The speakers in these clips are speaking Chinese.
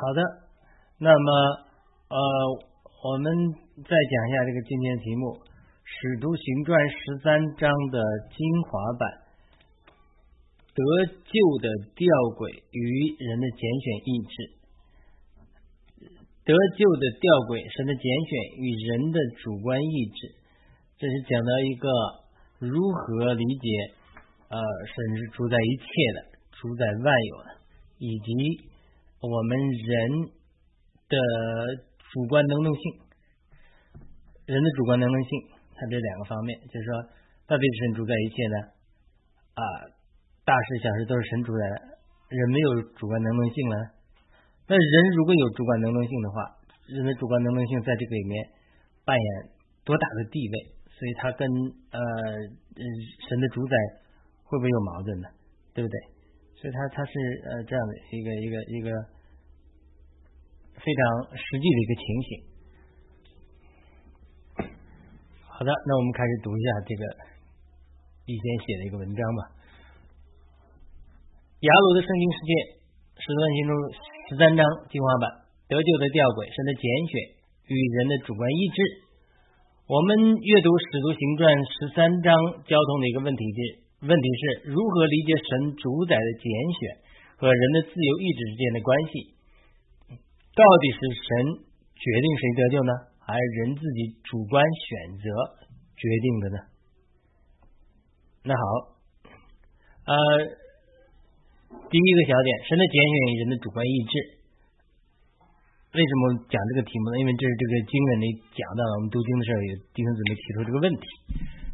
好的，那么呃，我们再讲一下这个今天的题目，《使徒行传》十三章的精华版，得救的吊诡与人的拣选意志，得救的吊诡，神的拣选与人的主观意志，这是讲到一个如何理解呃，神是主宰一切的，主宰万有的，以及。我们人的主观能动性，人的主观能动性，它这两个方面，就是说，到底是神主宰一切呢？啊，大事小事都是神主宰，人没有主观能动性了。那人如果有主观能动性的话，人的主观能动性在这个里面扮演多大的地位？所以，他跟呃神的主宰会不会有矛盾呢？对不对？所以，他他是呃这样的一个一个一个非常实际的一个情形。好的，那我们开始读一下这个以前写的一个文章吧。雅鲁的圣经世界，使徒行中十三章精华版，得救的吊诡，神的拣选与人的主观意志。我们阅读使徒行传十三章交通的一个问题是。问题是如何理解神主宰的拣选和人的自由意志之间的关系？到底是神决定谁得救呢，还是人自己主观选择决定的呢？那好，呃，第一个小点，神的拣选与人的主观意志。为什么讲这个题目呢？因为这是这个经文里讲到了，我们读经的时候有弟兄姊妹提出这个问题。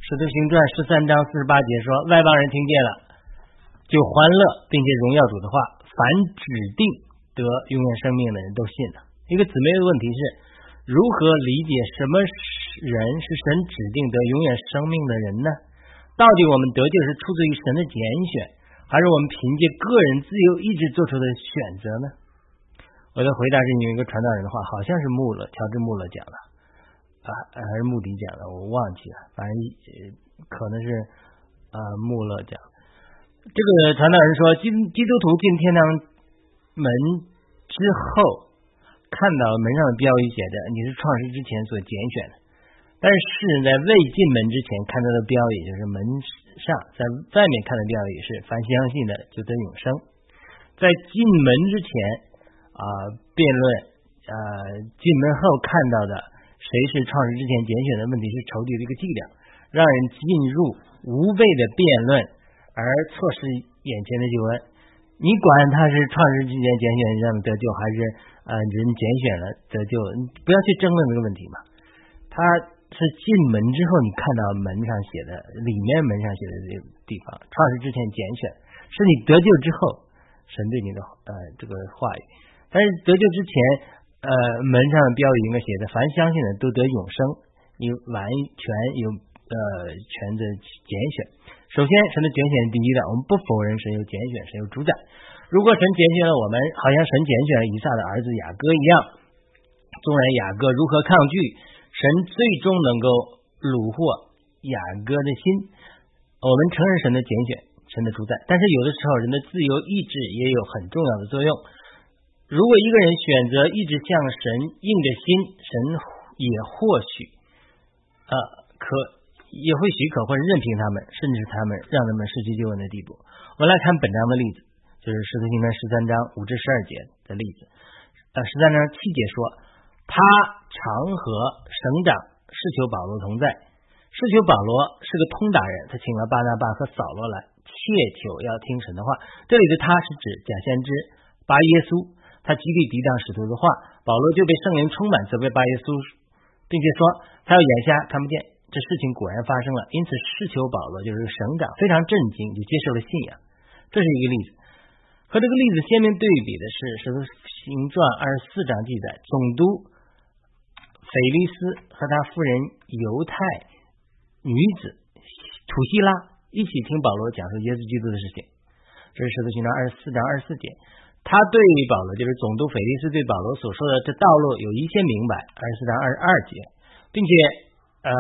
使徒行传十三章四十八节说：“外邦人听见了，就欢乐，并且荣耀主的话。凡指定得永远生命的人都信了。”一个姊妹的问题是：如何理解什么人是神指定得永远生命的人呢？到底我们得救是出自于神的拣选，还是我们凭借个人自由意志做出的选择呢？我的回答是有一个传道人的话，好像是穆勒，乔治穆勒讲的。啊，还是穆迪讲的，我忘记了，反正可能是啊穆勒讲。这个传道人说，基基督徒进天堂门之后，看到门上的标语写着“你是创世之前所拣选的”，但是在未进门之前看到的标语，就是门上在外面看的标语是“凡相信的就得永生”。在进门之前啊辩论啊进门后看到的。谁是创世之前拣选的？问题是仇敌的一个伎俩，让人进入无谓的辩论，而错失眼前的救恩。你管他是创世之前拣选让你得救，还是呃人拣选了得救？你不要去争论这个问题嘛。他是进门之后，你看到门上写的，里面门上写的这个地方，创世之前拣选，是你得救之后神对你的呃这个话语。但是得救之前。呃，门上的标语应该写的“凡相信的都得永生”，你完全有呃权的拣选。首先，神的拣选是第一的，我们不否认神有拣选，神有主宰。如果神拣选了我们，好像神拣选了以撒的儿子雅各一样，纵然雅各如何抗拒，神最终能够虏获雅各的心。我们承认神的拣选，神的主宰，但是有的时候人的自由意志也有很重要的作用。如果一个人选择一直向神硬着心，神也或许啊可也会许可或者任凭他们，甚至他们让他们失去救恩的地步。我们来看本章的例子，就是使徒行传十三章五至十二节的例子。呃，十三章七节说，他常和省长是求保罗同在，是求保罗是个通达人，他请了巴拿巴和扫罗来，切求要听神的话。这里的他是指假先知巴耶稣。他极力抵挡使徒的话，保罗就被圣灵充满，责备巴耶稣，并且说他要眼瞎看不见。这事情果然发生了，因此施求保罗就是省长非常震惊，就接受了信仰。这是一个例子。和这个例子鲜明对比的是《使徒行传》二十四章记载，总督腓利斯和他夫人犹太女子土希拉一起听保罗讲述耶稣基督的事情。这是《使徒行传》二十四章二十四节。他对保罗，就是总督腓力斯对保罗所说的这道路有一些明白，二十四章二十二节，并且呃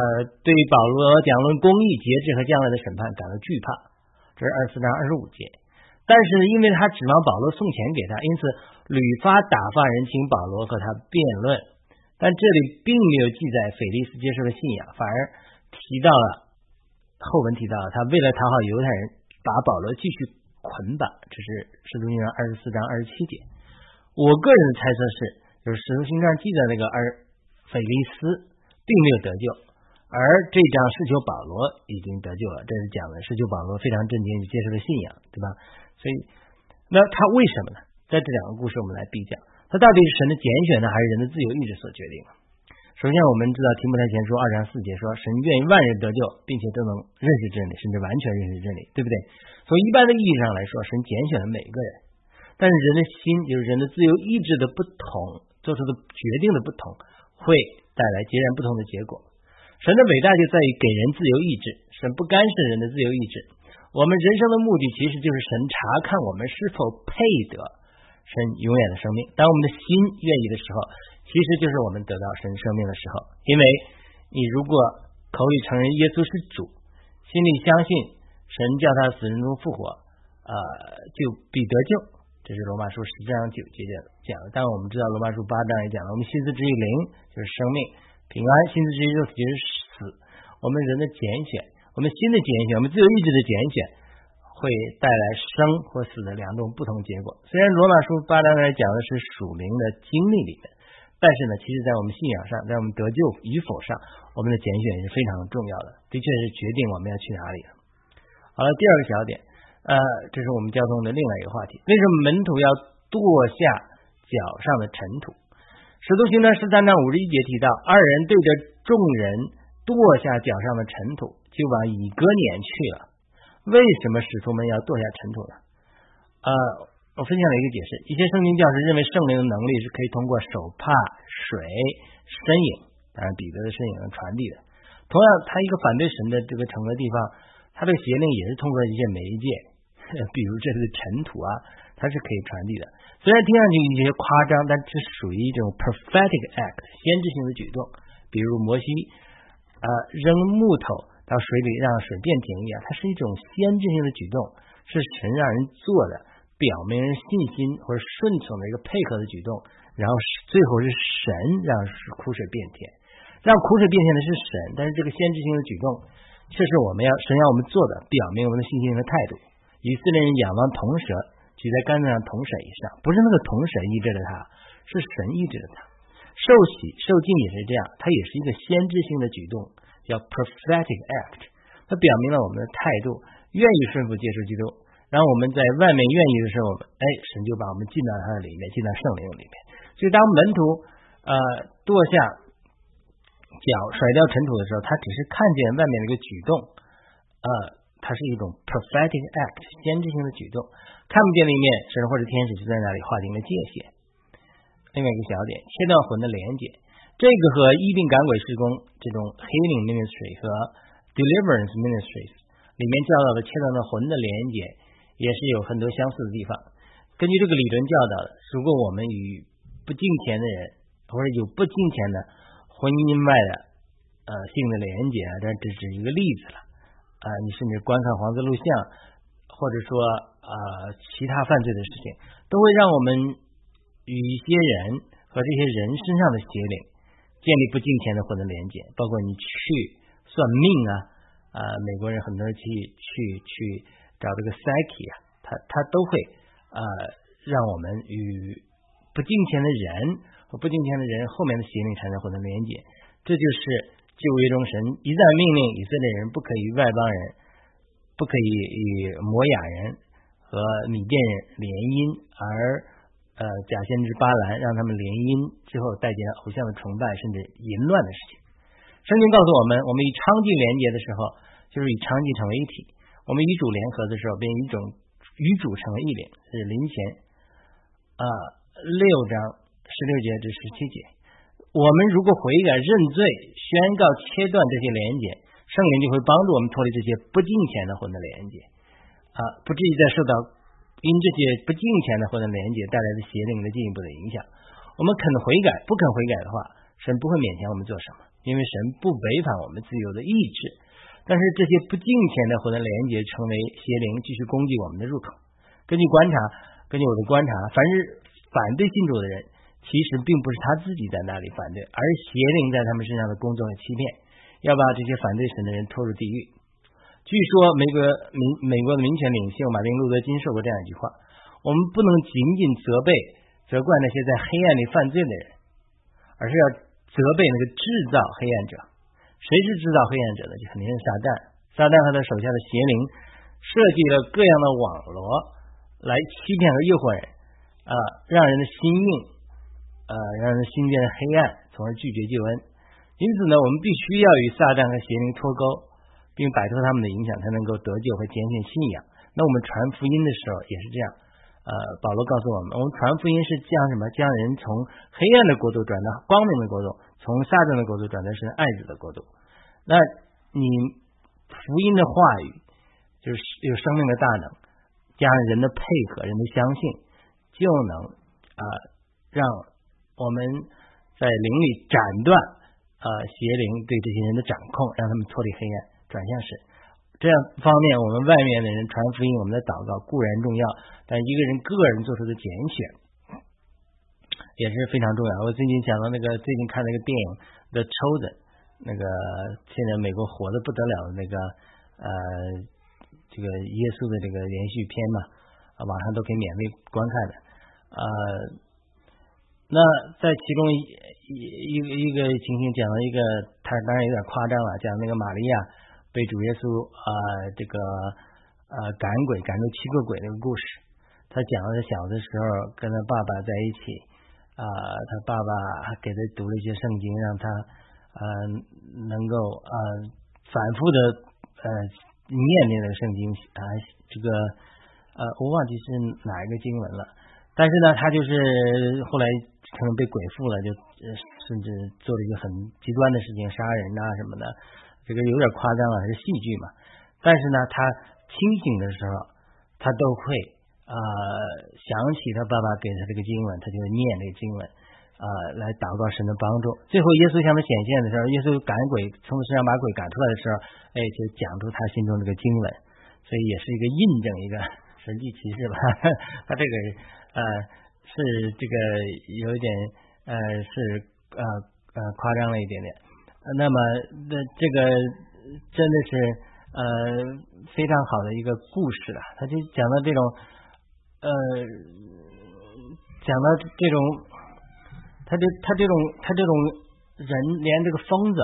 对保罗讲论公义、节制和将来的审判感到惧怕，这是二十四章二十五节。但是因为他指望保罗送钱给他，因此屡发打发人请保罗和他辩论。但这里并没有记载腓利斯接受了信仰，反而提到了后文提到他为了讨好犹太人，把保罗继续捆绑。这是使徒行传二十四章二十七节。我个人的猜测是，就是使徒行传记载那个而菲利斯并没有得救，而这张是求保罗已经得救了。这是讲的是求保罗非常震惊，接受了信仰，对吧？所以，那他为什么呢？在这两个故事，我们来比较，他到底是神的拣选呢，还是人的自由意志所决定？首先，我们知道提摩太前书二章四节说，神愿意万人得救，并且都能认识真理，甚至完全认识真理，对不对？从一般的意义上来说，神拣选了每个人。但是人的心，就是人的自由意志的不同，做出的决定的不同，会带来截然不同的结果。神的伟大就在于给人自由意志，神不干涉人的自由意志。我们人生的目的其实就是神查看我们是否配得神永远的生命。当我们的心愿意的时候，其实就是我们得到神生命的时候。因为你如果口里承认耶稣是主，心里相信神叫他死人中复活，呃，就必得救。这是罗马书十章九节讲的，但我们知道罗马书八章也讲了，我们心思之于灵就是生命平安，心思之于肉体就是死。我们人的拣选，我们心的拣选，我们自由意志的拣选，会带来生或死的两种不同结果。虽然罗马书八章来讲的是属灵的经历里面，但是呢，其实在我们信仰上，在我们得救与否上，我们的拣选是非常重要的，的确是决定我们要去哪里。好了，第二个小点。呃，这是我们交通的另外一个话题。为什么门徒要跺下脚上的尘土？使徒行传十三章五十一节提到，二人对着众人跺下脚上的尘土，就往以哥撵去了。为什么使徒们要跺下尘土呢？呃，我分享了一个解释：一些圣经教师认为圣灵的能力是可以通过手帕、水、身影，当然彼得的身影传递的。同样，他一个反对神的这个城的地方，他的邪灵也是通过一些媒介。比如这是尘土啊，它是可以传递的。虽然听上去有些夸张，但这属于一种 prophetic act 先知性的举动。比如摩西啊扔木头到水里让水变平一样，它是一种先知性的举动，是神让人做的，表明人信心或者顺从的一个配合的举动。然后最后是神让苦水变甜，让苦水变甜的是神，但是这个先知性的举动却是我们要神要我们做的，表明我们的信心和态度。以色列人仰望铜蛇，举在杆子上铜蛇以上，不是那个铜蛇医治了他，是神医治了他。受洗受浸也是这样，它也是一个先知性的举动，叫 prophetic act。它表明了我们的态度，愿意顺服接受基督。然后我们在外面愿意的时候，哎，神就把我们进到他的里面，进到圣灵里面。所以当门徒呃跺下脚甩掉尘土的时候，他只是看见外面的一个举动，呃。它是一种 prophetic act 先知性的举动，看不见的一面，神或者天使就在那里划定了界限。另外一个小点，切断魂的连接，这个和医病赶鬼施工这种 healing ministry 和 deliverance ministries 里面教导的切断的魂的连接，也是有很多相似的地方。根据这个理论教导，如果我们与不敬虔的人或者有不敬虔的婚姻外的呃性的连接啊，这只是一个例子了。啊，你甚至观看黄色录像，或者说啊其他犯罪的事情，都会让我们与一些人和这些人身上的邪灵建立不敬虔的魂的连接。包括你去算命啊，啊，美国人很多人去去去找这个 psyche 啊，他他都会呃让我们与不敬虔的人和不敬虔的人后面的邪灵产生魂的连接，这就是。就为中神一旦命令以色列人不可以与外邦人，不可以与摩雅人和米甸人联姻，而呃假先知巴兰让他们联姻之后带进了偶像的崇拜甚至淫乱的事情。圣经告诉我们，我们与娼妓连接的时候，就是与娼妓成为一体；我们与主联合的时候，便一种与主成为一灵。是灵前啊六章十六节至十七节。我们如果悔改认罪，宣告切断这些连接，圣灵就会帮助我们脱离这些不敬虔的魂的连接啊，不至于再受到因这些不敬虔的魂的连接带来的邪灵的进一步的影响。我们肯悔改，不肯悔改的话，神不会勉强我们做什么，因为神不违反我们自由的意志。但是这些不敬虔的魂的连接成为邪灵继续攻击我们的入口。根据观察，根据我的观察，凡是反对信主的人，其实并不是他自己在那里反对，而是邪灵在他们身上的工作和欺骗，要把这些反对神的人拖入地狱。据说美国民美国的民权领袖马丁路德金说过这样一句话：我们不能仅仅责备责怪那些在黑暗里犯罪的人，而是要责备那个制造黑暗者。谁是制造黑暗者的？就肯定是撒旦。撒旦和他手下的邪灵设计了各样的网络来欺骗和诱惑人，啊，让人的心硬，呃，让人心变得黑暗，从而拒绝救恩。因此呢，我们必须要与撒旦和邪灵脱钩。并摆脱他们的影响，才能够得救和坚信信仰。那我们传福音的时候也是这样。呃，保罗告诉我们，我们传福音是将什么？将人从黑暗的国度转到光明的国度，从撒旦的国度转到是爱子的国度。那你福音的话语就是有生命的大能，加上人的配合、人的相信，就能啊让我们在灵里斩断呃邪灵对这些人的掌控，让他们脱离黑暗。转向神，这样方面，我们外面的人传福音，我们的祷告固然重要，但一个人个人做出的拣选也是非常重要。我最近讲到那个最近看那个电影 The Children，那个现在美国火的不得了的那个呃这个耶稣的这个连续片嘛，啊网上都可以免费观看的。呃，那在其中一一个一个情形讲了一个，他当然有点夸张了，讲那个玛利亚。被主耶稣啊，这个呃赶鬼赶出七个鬼那个故事，他讲的是小的时候跟他爸爸在一起啊，他爸爸给他读了一些圣经，让他呃能够呃反复的呃念那个圣经啊，这个呃我忘记是哪一个经文了，但是呢，他就是后来可能被鬼附了，就甚至做了一个很极端的事情，杀人啊什么的。这个有点夸张了，是戏剧嘛？但是呢，他清醒的时候，他都会呃想起他爸爸给他这个经文，他就念这个经文啊，来祷告神的帮助。最后耶稣向他显现的时候，耶稣赶鬼从他身上把鬼赶出来的时候，哎，就讲出他心中这个经文，所以也是一个印证一个神迹奇事吧。他这个呃是这个有一点呃是呃呃夸张了一点点。那么，那这个真的是呃非常好的一个故事了。他就讲到这种呃，讲到这种，他这他这种他这种人，连这个疯子，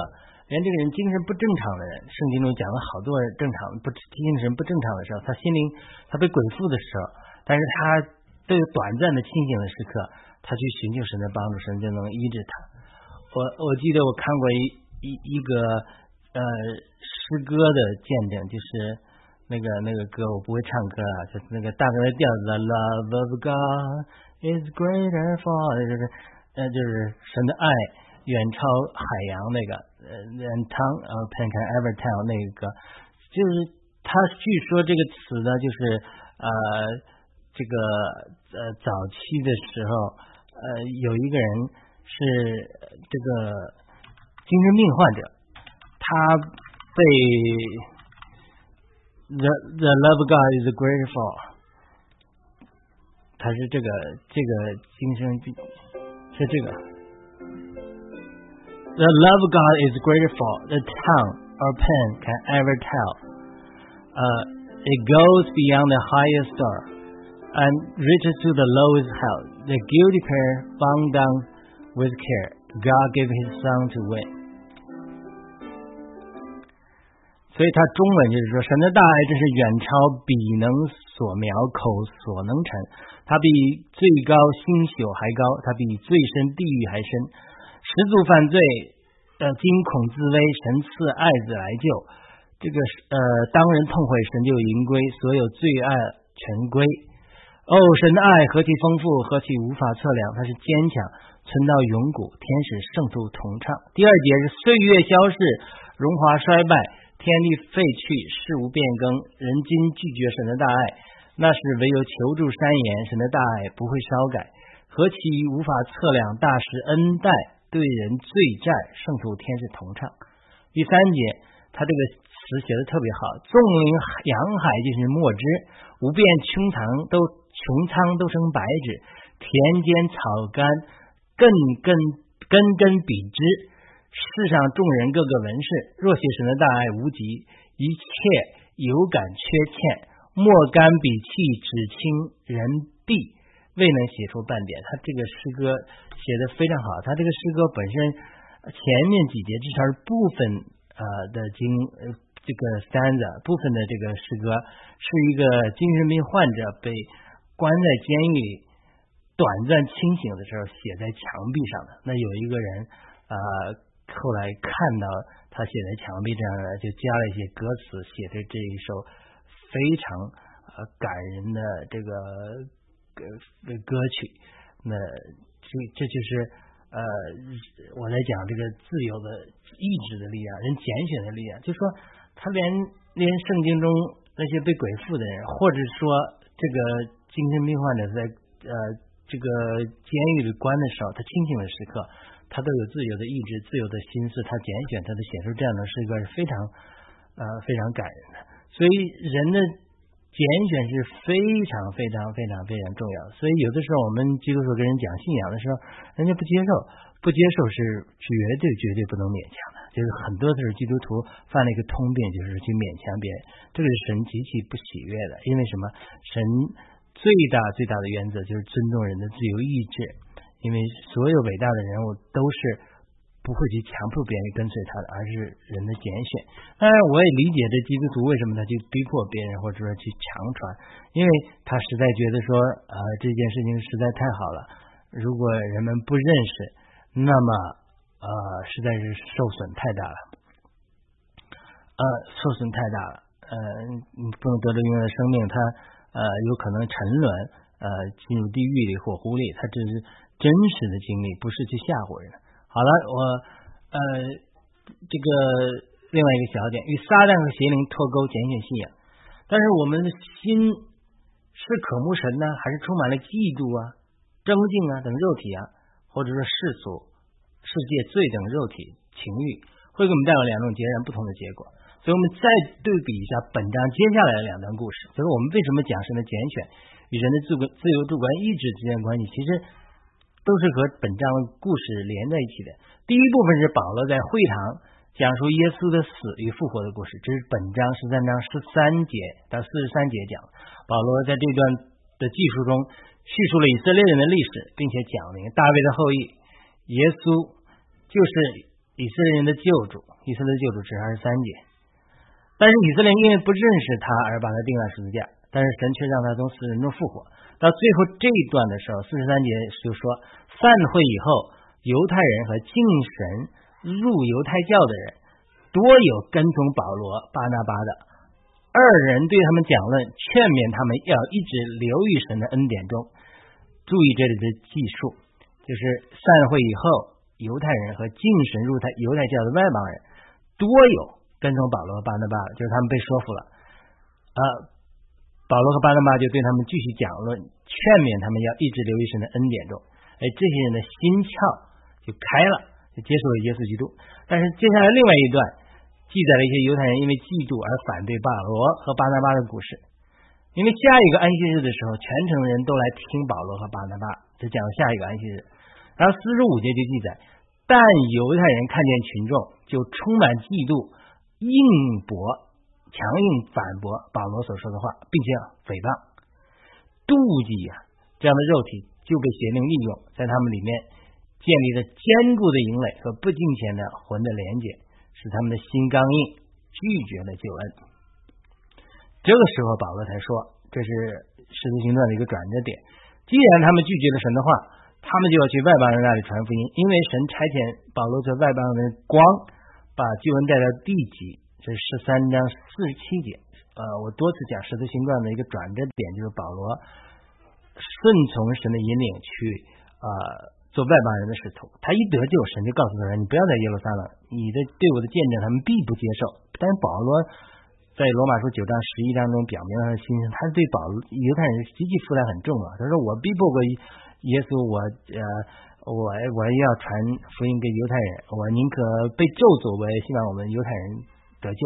连这个人精神不正常的人，圣经中讲了好多正常不精神不正常的时候，他心灵他被鬼附的时候，但是他都有短暂的清醒的时刻，他去寻求神的帮助，神就能医治他。我我记得我看过一。一一个呃诗歌的见证，就是那个那个歌，我不会唱歌啊，就是那个大概的调子，Love of God is greater for，就是呃就是神的爱远超海洋那个呃，And tongue of pen can ever tell 那个，就是他据说这个词呢，就是呃这个呃早期的时候呃有一个人是这个。精神病患者，他被 the the love God is grateful，他是这个这个精神病是这个 the love God is grateful the tongue or pen can ever tell，呃，it goes beyond the highest star and reaches to the lowest hell the guilty pair bound down with care。 God gave His Son to win，所以他中文就是说，神的大爱真是远超笔能所描，口所能陈。他比最高星宿还高，他比最深地狱还深。十足犯罪，呃，惊恐自危，神赐爱子来救。这个呃，当人痛悔，神就迎归，所有罪爱全归。哦，神的爱何其丰富，何其无法测量，他是坚强。存到永古，天使圣徒同唱。第二节是岁月消逝，荣华衰败，天地废去，事物变更，人今拒绝神的大爱，那是唯有求助山岩，神的大爱不会稍改。何其无法测量大师恩待对人罪债，圣徒天使同唱。第三节，他这个词写的特别好，纵临洋海就是墨汁，无变穹苍都穹苍都成白纸，田间草干根根根根笔之，世上众人各个文士，若写神的大爱无极，一切有感缺欠，莫干笔气只清人必未能写出半点。他这个诗歌写的非常好，他这个诗歌本身前面几节至少是部分。呃的经呃这个 stanza 部分的这个诗歌是一个精神病患者被关在监狱里短暂清醒的时候写在墙壁上的。那有一个人呃后来看到他写在墙壁上的，就加了一些歌词，写的这一首非常呃感人的这个歌歌曲。那这这就是。呃，我来讲这个自由的意志的力量，人拣选的力量，就说他连连圣经中那些被鬼附的人，或者说这个精神病患者在呃这个监狱里关的时候，他清醒的时刻，他都有自由的意志、自由的心思，他拣选他的写出这样的诗歌是非常呃非常感人的。所以人的。拣选是非常非常非常非常重要的，所以有的时候我们基督徒跟人讲信仰的时候，人家不接受，不接受是绝对绝对不能勉强的。就是很多的是基督徒犯了一个通病，就是去勉强别人，这个是神极其不喜悦的。因为什么？神最大最大的原则就是尊重人的自由意志，因为所有伟大的人物都是。不会去强迫别人跟随他的，而是人的拣选。当然，我也理解这基督徒为什么他去逼迫别人，或者说去强传，因为他实在觉得说，呃，这件事情实在太好了。如果人们不认识，那么呃，实在是受损太大了，呃，受损太大了。呃，不能得着永远的生命，他呃有可能沉沦，呃，进入地狱里、火湖里。他这是真实的经历，不是去吓唬人。好了，我呃，这个另外一个小点，与撒旦和邪灵脱钩，拣选信仰。但是我们的心是渴慕神呢，还是充满了嫉妒啊、争竞啊等肉体啊，或者说世俗、世界罪等肉体情欲，会给我们带来两种截然不同的结果。所以，我们再对比一下本章接下来的两段故事，就是我们为什么讲神的拣选与人的自自由主观意志之间的关系，其实。都是和本章的故事连在一起的。第一部分是保罗在会堂讲述耶稣的死与复活的故事，这是本章十三章十三节到四十三节讲。保罗在这段的记述中叙述了以色列人的历史，并且讲明大卫的后裔耶稣就是以色列人的救主。以色列的救主是二十三节。但是以色列因为不认识他而把他钉在十字架，但是神却让他从死人中复活。到最后这一段的时候，四十三节就说，散会以后，犹太人和敬神入犹太教的人，多有跟从保罗、巴拿巴的。二人对他们讲论，劝勉他们要一直留于神的恩典中。注意这里的记述，就是散会以后，犹太人和敬神入太犹太教的外邦人，多有跟从保罗和、巴拿巴，就是他们被说服了。呃。保罗和巴拿巴就对他们继续讲论，劝勉他们要一直留于神的恩典中。哎，这些人的心窍就开了，就接受了耶稣基督。但是接下来另外一段记载了一些犹太人因为嫉妒而反对保罗和巴拿巴的故事。因为下一个安息日的时候，全城的人都来听保罗和巴拿巴，就讲下一个安息日。然后四十五节就记载，但犹太人看见群众，就充满嫉妒，硬驳。强硬反驳保罗所说的话，并且诽谤、妒忌呀，这样的肉体就被邪灵利用，在他们里面建立了坚固的营垒和不敬虔的魂的连接，使他们的心刚硬，拒绝了救恩。这个时候，保罗才说，这是使徒行传的一个转折点。既然他们拒绝了神的话，他们就要去外邦人那里传福音，因为神差遣保罗在外邦人的光，把救恩带到地极。这十三章四十七节，呃，我多次讲《使徒行传》的一个转折点，就是保罗顺从神的引领去呃做外邦人的使徒。他一得救，神就告诉他说：“你不要在耶路撒冷，你的对我的见证，他们必不接受。”但是保罗在罗马书九章十一章中表明了他的心声，他对保罗犹太人实际负担很重啊。他说：“我逼迫过耶稣，我呃，我我要传福音给犹太人，我宁可被咒诅，我也希望我们犹太人。”得救。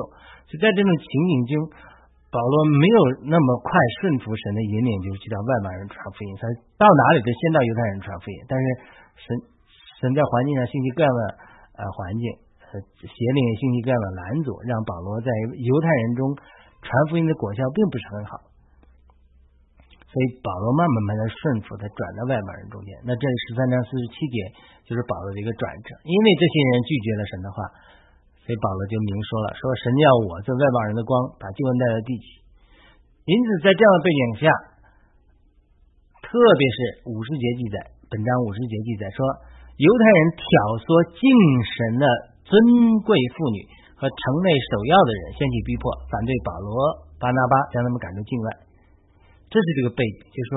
所以在这种情景中，保罗没有那么快顺服神的引领，就去到外邦人传福音。他到哪里都先到犹太人传福音。但是神神在环境上兴起各样的呃环境，呃邪灵兴起各样的拦阻，让保罗在犹太人中传福音的果效并不是很好。所以保罗慢慢慢慢顺服，他转到外邦人中间。那这十三章四十七节就是保罗的一个转折，因为这些人拒绝了神的话，所以保罗就明说了：说神要我做外邦人的光，把救恩带到地极。因此，在这样的背景下，特别是五十节记载，本章五十节记载说，犹太人挑唆敬神的尊贵妇女和城内首要的人，掀起逼迫，反对保罗、巴拿巴，将他们赶出境外。这是这个背景，就是说，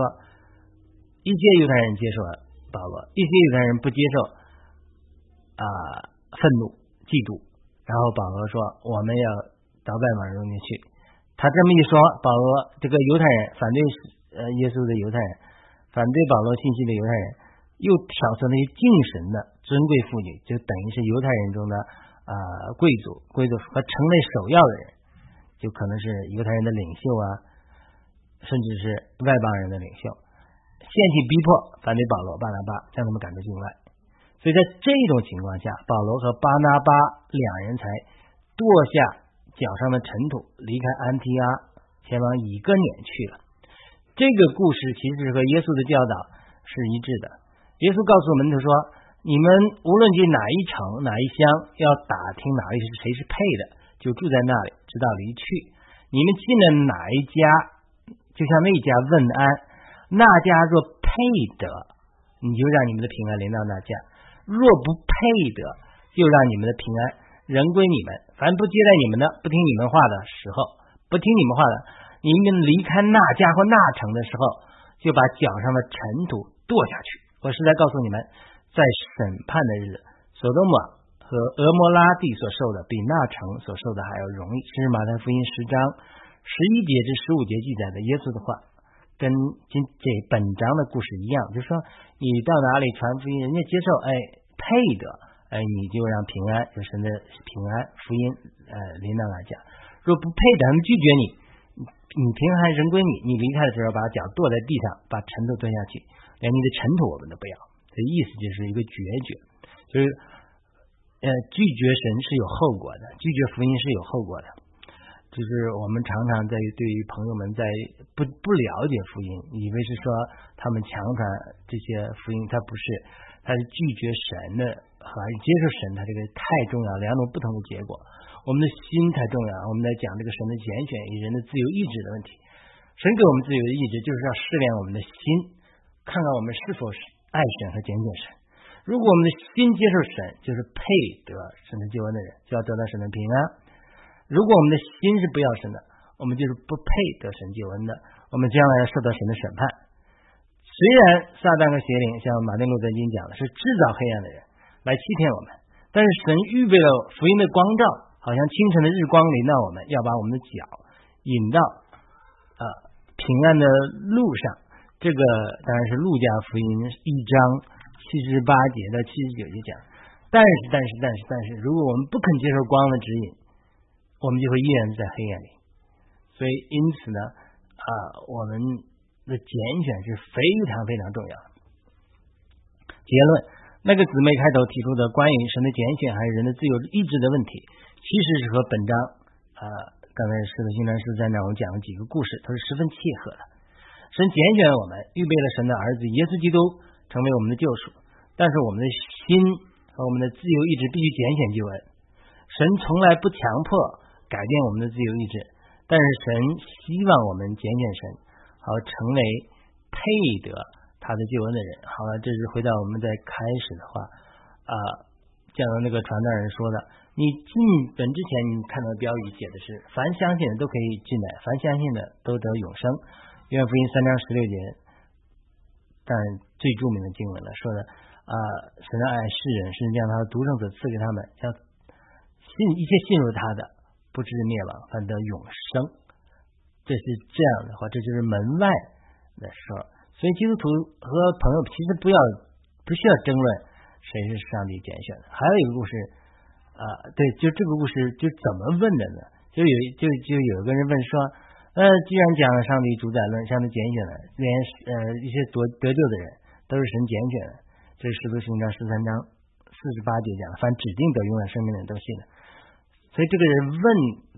一些犹太人接受了保罗，一些犹太人不接受啊，愤怒、嫉妒。然后保罗说：“我们要到外邦人中间去。”他这么一说，保罗这个犹太人反对呃耶稣的犹太人，反对保罗信息的犹太人，又挑唆那些敬神的尊贵妇女，就等于是犹太人中的啊贵族、贵族和城内首要的人，就可能是犹太人的领袖啊。甚至是外邦人的领袖，献起逼迫，反对保罗、巴拿巴，将他们赶出境外。所以在这种情况下，保罗和巴拿巴两人才跺下脚上的尘土，离开安提阿，前往以哥撵去了。这个故事其实和耶稣的教导是一致的。耶稣告诉门徒说：“你们无论进哪一城、哪一乡，要打听哪里是谁是配的，就住在那里，直到离去。你们进了哪一家？”就像那家问安，那家若配得，你就让你们的平安临到那家；若不配得，就让你们的平安人归你们。凡不接待你们的，不听你们话的时候，不听你们话的，你们离开那家或那城的时候，就把脚上的尘土跺下去。我是在告诉你们，在审判的日子，索多玛和俄摩拉地所受的，比那城所受的还要容易。这是马太福音十章。十一节至十五节记载的耶稣的话，跟今这本章的故事一样，就是说你到哪里传福音，人家接受，哎，配得，哎，你就让平安，就神的平安福音，呃，临到大家。若不配得，他们拒绝你，你平安人归你，你离开的时候把脚跺在地上，把尘土蹲下去，连你的尘土我们都不要。这意思就是一个决绝，就是呃，拒绝神是有后果的，拒绝福音是有后果的。就是我们常常在对于朋友们在不不了解福音，以为是说他们强传这些福音，他不是，他是拒绝神的和接受神，他这个太重要，两种不同的结果。我们的心太重要，我们在讲这个神的拣选与人的自由意志的问题。神给我们自由的意志，就是要试炼我们的心，看看我们是否是爱神和拣选神。如果我们的心接受神，就是配得神的救恩的人，就要得到神的平安。如果我们的心是不要神的，我们就是不配得神救恩的，我们将来要受到神的审判。虽然撒旦和邪灵像马丁路德金讲的是制造黑暗的人来欺骗我们，但是神预备了福音的光照，好像清晨的日光临到我们，要把我们的脚引到啊平安的路上。这个当然是路加福音一章七十八节到七十九节讲。但是但是但是但是，如果我们不肯接受光的指引。我们就会依然在黑暗里，所以因此呢，啊，我们的拣选是非常非常重要。结论，那个姊妹开头提出的关于神的拣选还是人的自由意志的问题，其实是和本章啊，刚才使徒行传十三章我们讲了几个故事，它是十分契合的。神拣选我们，预备了神的儿子耶稣基督成为我们的救赎，但是我们的心和我们的自由意志必须拣选救恩。神从来不强迫。改变我们的自由意志，但是神希望我们拣选神，好成为配得他的救恩的人。好了，这是回到我们在开始的话啊，讲到那个传道人说的，你进本之前，你看到标语写的是“凡相信的都可以进来，凡相信的都得永生”。约翰福音三章十六节，但最著名的经文了，说的啊，神爱世人，是将他的独生子赐给他们，要信一切信入他的。不至灭亡，反得永生。这是这样的话，这就是门外的事。所以基督徒和朋友其实不要不需要争论谁是上帝拣选的。还有一个故事，啊，对，就这个故事就怎么问的呢？就有就就有一个人问说，呃，既然讲上帝主宰论，上帝拣选的，连呃一些得得救的人都是神拣选的，这是使徒行传十三章四十八节讲的，凡指定得永远生命的人都信的。所以这个人问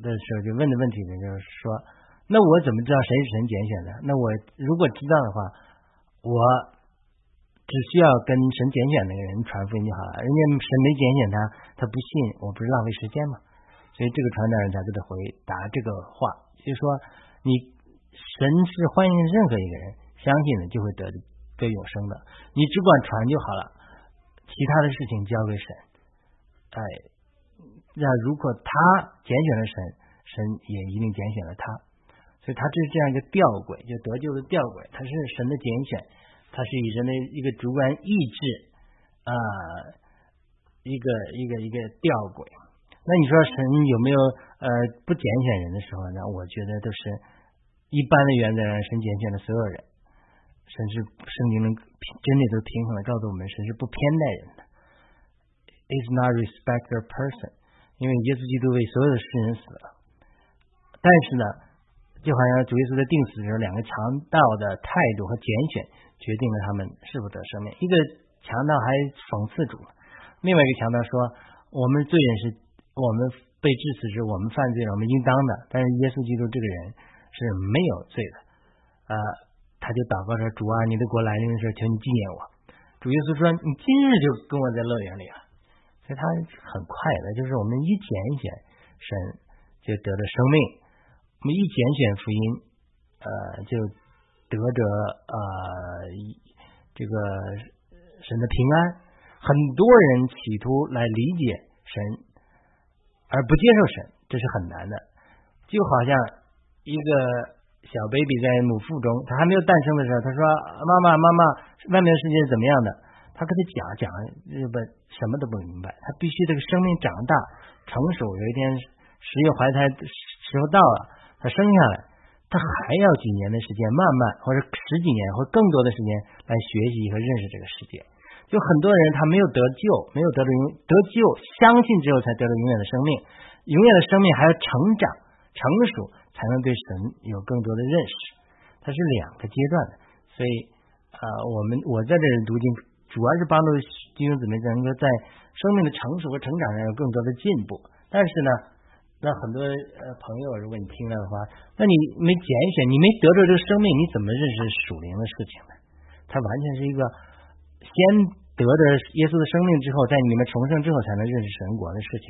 的时候，就问的问题呢，就是说，那我怎么知道谁是神拣选的？那我如果知道的话，我只需要跟神拣选那个人传福音就好了。人家神没拣选他，他不信，我不是浪费时间吗？所以这个传道人才给他回答这个话，就是说，你神是欢迎任何一个人相信的，就会得得永生的。你只管传就好了，其他的事情交给神。哎。那如果他拣选了神，神也一定拣选了他，所以他这是这样一个吊诡，就得救的吊诡。他是神的拣选，他是以人的一个主观意志啊，一个一个一个吊诡。那你说神有没有呃不拣选人的时候呢？我觉得都是一般的原则，神拣选了所有人，神是圣经的真理都平衡的告诉我们，神是不偏待人的，is not respect a person。因为耶稣基督为所有的世人死了，但是呢，就好像主耶稣在定死的时候，两个强盗的态度和拣选决定了他们是否得生命。一个强盗还讽刺主，另外一个强盗说：“我们罪人是我们被致死时，我们犯罪了，我们应当的。但是耶稣基督这个人是没有罪的。”啊，他就祷告说：“主啊，你的国来临的时候，求你纪念我。”主耶稣说：“你今日就跟我在乐园里所以。”他很快的，就是我们一拣选神就得了生命，我们一拣选福音，呃，就得着呃这个神的平安。很多人企图来理解神，而不接受神，这是很难的。就好像一个小 baby 在母腹中，他还没有诞生的时候，他说：“妈妈，妈妈，外面的世界是怎么样的？”他跟他讲讲，日本什么都不明白。他必须这个生命长大成熟，有一天十月怀胎时候到了，他生下来，他还要几年的时间，慢慢或者十几年或更多的时间来学习和认识这个世界。就很多人他没有得救，没有得到永得救，相信之后才得到永远的生命。永远的生命还要成长成熟，才能对神有更多的认识。它是两个阶段的，所以啊，我们我在这里读经。主要是帮助弟兄姊妹能够在生命的成熟和成长上有更多的进步。但是呢，那很多呃朋友，如果你听了的话，那你没拣选，你没得着这个生命，你怎么认识属灵的事情呢？它完全是一个先得的耶稣的生命之后，在你们重生之后，才能认识神国的事情。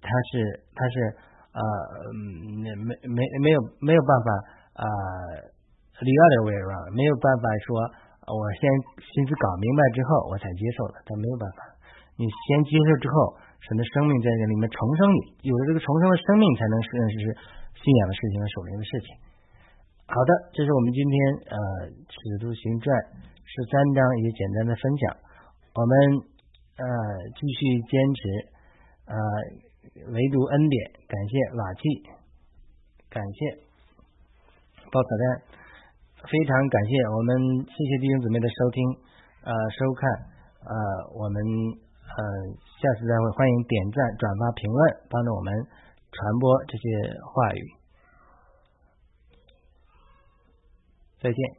它是，它是呃，没没没有没有办法啊，the other way around，没有办法说。我先心思搞明白之后，我才接受的。但没有办法，你先接受之后，神的生命在这里面重生你，有了这个重生的生命，才能认识是信仰的事情和守灵的事情。好的，这是我们今天呃《使徒行传》十三章一个简单的分享。我们呃继续坚持呃唯独恩典，感谢瓦器，感谢包子蛋。非常感谢我们谢谢弟兄姊妹的收听呃收看呃我们呃下次再会欢迎点赞转发评论帮助我们传播这些话语再见。